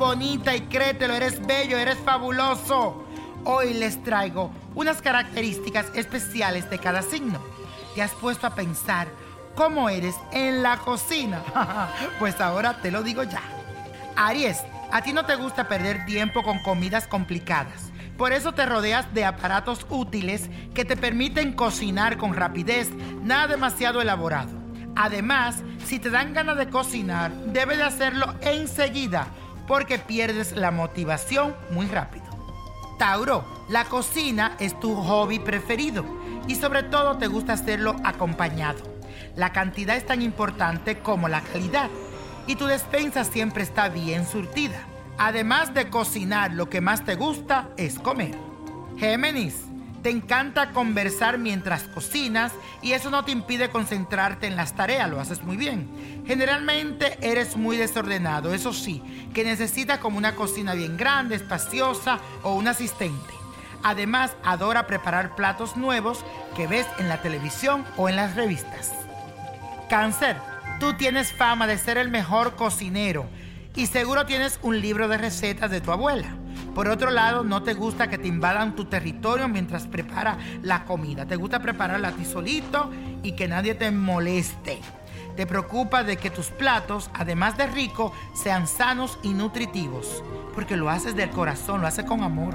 Bonita y créetelo, eres bello, eres fabuloso. Hoy les traigo unas características especiales de cada signo. ¿Te has puesto a pensar cómo eres en la cocina? pues ahora te lo digo ya. Aries, a ti no te gusta perder tiempo con comidas complicadas. Por eso te rodeas de aparatos útiles que te permiten cocinar con rapidez, nada demasiado elaborado. Además, si te dan ganas de cocinar, debes de hacerlo enseguida porque pierdes la motivación muy rápido. Tauro, la cocina es tu hobby preferido y sobre todo te gusta hacerlo acompañado. La cantidad es tan importante como la calidad y tu despensa siempre está bien surtida. Además de cocinar, lo que más te gusta es comer. Géminis, te encanta conversar mientras cocinas y eso no te impide concentrarte en las tareas, lo haces muy bien. Generalmente eres muy desordenado, eso sí, que necesitas como una cocina bien grande, espaciosa o un asistente. Además, adora preparar platos nuevos que ves en la televisión o en las revistas. Cáncer, tú tienes fama de ser el mejor cocinero y seguro tienes un libro de recetas de tu abuela. Por otro lado, no te gusta que te invadan tu territorio mientras prepara la comida. Te gusta prepararla a ti solito y que nadie te moleste. Te preocupa de que tus platos, además de ricos, sean sanos y nutritivos. Porque lo haces del corazón, lo haces con amor.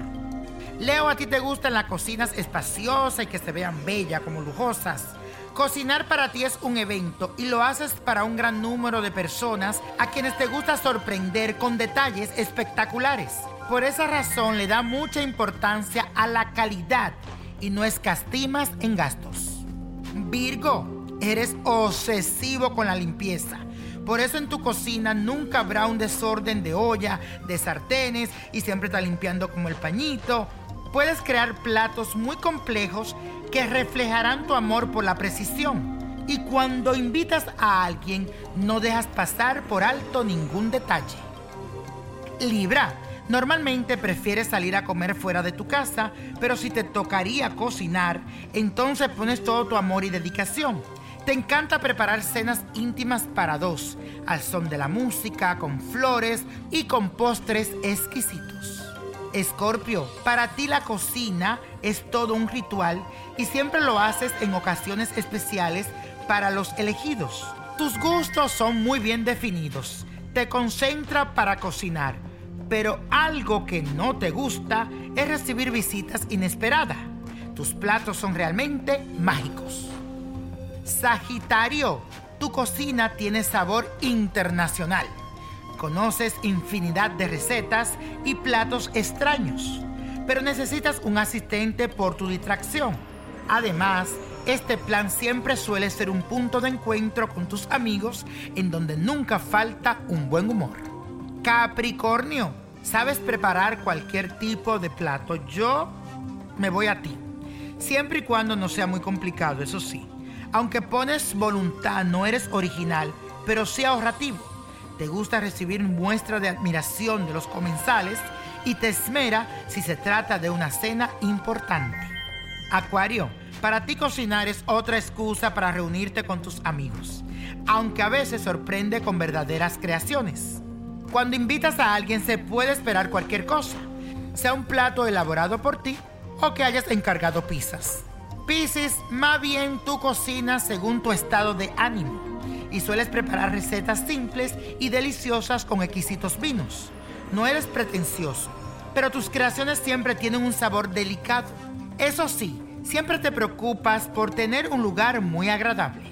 Leo, a ti te gustan las cocinas espaciosas y que se vean bellas, como lujosas. Cocinar para ti es un evento y lo haces para un gran número de personas a quienes te gusta sorprender con detalles espectaculares. Por esa razón le da mucha importancia a la calidad y no escastimas en gastos. Virgo, eres obsesivo con la limpieza. Por eso en tu cocina nunca habrá un desorden de olla, de sartenes y siempre está limpiando como el pañito. Puedes crear platos muy complejos que reflejarán tu amor por la precisión. Y cuando invitas a alguien, no dejas pasar por alto ningún detalle. Libra, normalmente prefieres salir a comer fuera de tu casa, pero si te tocaría cocinar, entonces pones todo tu amor y dedicación. Te encanta preparar cenas íntimas para dos, al son de la música, con flores y con postres exquisitos. Escorpio, para ti la cocina es todo un ritual y siempre lo haces en ocasiones especiales para los elegidos. Tus gustos son muy bien definidos. te concentra para cocinar, pero algo que no te gusta es recibir visitas inesperadas. Tus platos son realmente mágicos. Sagitario, tu cocina tiene sabor internacional. Conoces infinidad de recetas y platos extraños, pero necesitas un asistente por tu distracción. Además, este plan siempre suele ser un punto de encuentro con tus amigos en donde nunca falta un buen humor. Capricornio, sabes preparar cualquier tipo de plato. Yo me voy a ti. Siempre y cuando no sea muy complicado, eso sí. Aunque pones voluntad, no eres original, pero sí ahorrativo. Te gusta recibir muestras de admiración de los comensales y te esmera si se trata de una cena importante. Acuario, para ti cocinar es otra excusa para reunirte con tus amigos, aunque a veces sorprende con verdaderas creaciones. Cuando invitas a alguien se puede esperar cualquier cosa, sea un plato elaborado por ti o que hayas encargado pizzas. Piscis, más bien tú cocinas según tu estado de ánimo y sueles preparar recetas simples y deliciosas con exquisitos vinos. No eres pretencioso, pero tus creaciones siempre tienen un sabor delicado. Eso sí, siempre te preocupas por tener un lugar muy agradable.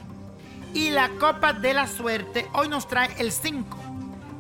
Y la copa de la suerte hoy nos trae el 5,